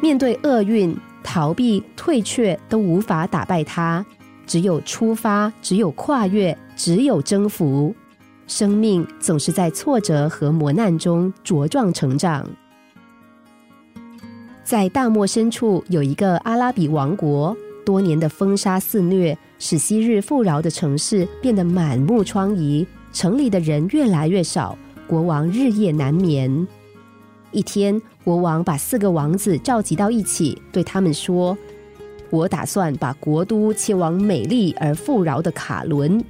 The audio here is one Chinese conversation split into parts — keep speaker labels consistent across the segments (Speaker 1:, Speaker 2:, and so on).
Speaker 1: 面对厄运，逃避、退却都无法打败他，只有出发，只有跨越，只有征服。生命总是在挫折和磨难中茁壮成长。在大漠深处有一个阿拉比王国，多年的风沙肆虐，使昔日富饶的城市变得满目疮痍，城里的人越来越少，国王日夜难眠。一天，国王把四个王子召集到一起，对他们说：“我打算把国都迁往美丽而富饶的卡伦。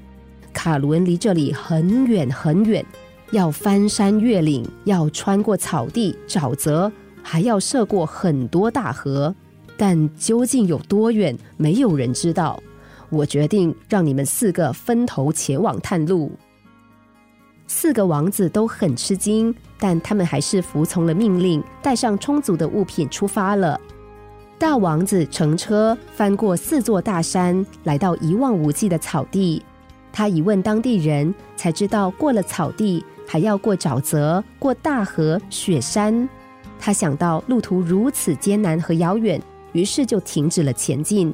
Speaker 1: 卡伦离这里很远很远，要翻山越岭，要穿过草地、沼泽。”还要涉过很多大河，但究竟有多远，没有人知道。我决定让你们四个分头前往探路。四个王子都很吃惊，但他们还是服从了命令，带上充足的物品出发了。大王子乘车翻过四座大山，来到一望无际的草地。他一问当地人，才知道过了草地还要过沼泽、过大河、雪山。他想到路途如此艰难和遥远，于是就停止了前进。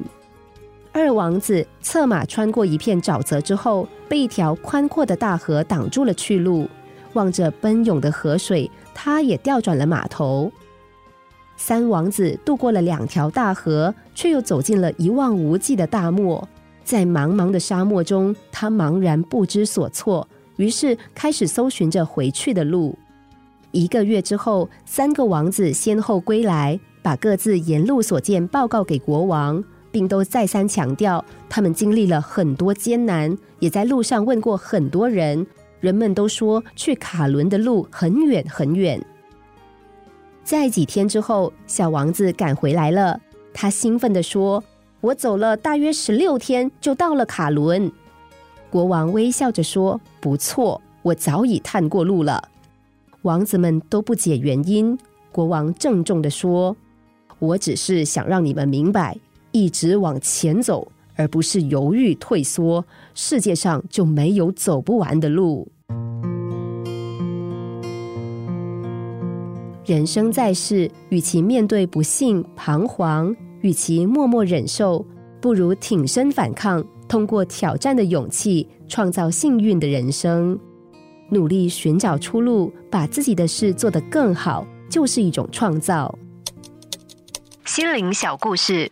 Speaker 1: 二王子策马穿过一片沼泽之后，被一条宽阔的大河挡住了去路。望着奔涌的河水，他也调转了马头。三王子渡过了两条大河，却又走进了一望无际的大漠。在茫茫的沙漠中，他茫然不知所措，于是开始搜寻着回去的路。一个月之后，三个王子先后归来，把各自沿路所见报告给国王，并都再三强调，他们经历了很多艰难，也在路上问过很多人，人们都说去卡伦的路很远很远。在几天之后，小王子赶回来了，他兴奋地说：“我走了大约十六天，就到了卡伦。”国王微笑着说：“不错，我早已探过路了。”王子们都不解原因。国王郑重的说：“我只是想让你们明白，一直往前走，而不是犹豫退缩，世界上就没有走不完的路。人生在世，与其面对不幸彷徨，与其默默忍受，不如挺身反抗，通过挑战的勇气，创造幸运的人生。”努力寻找出路，把自己的事做得更好，就是一种创造。心灵小故事，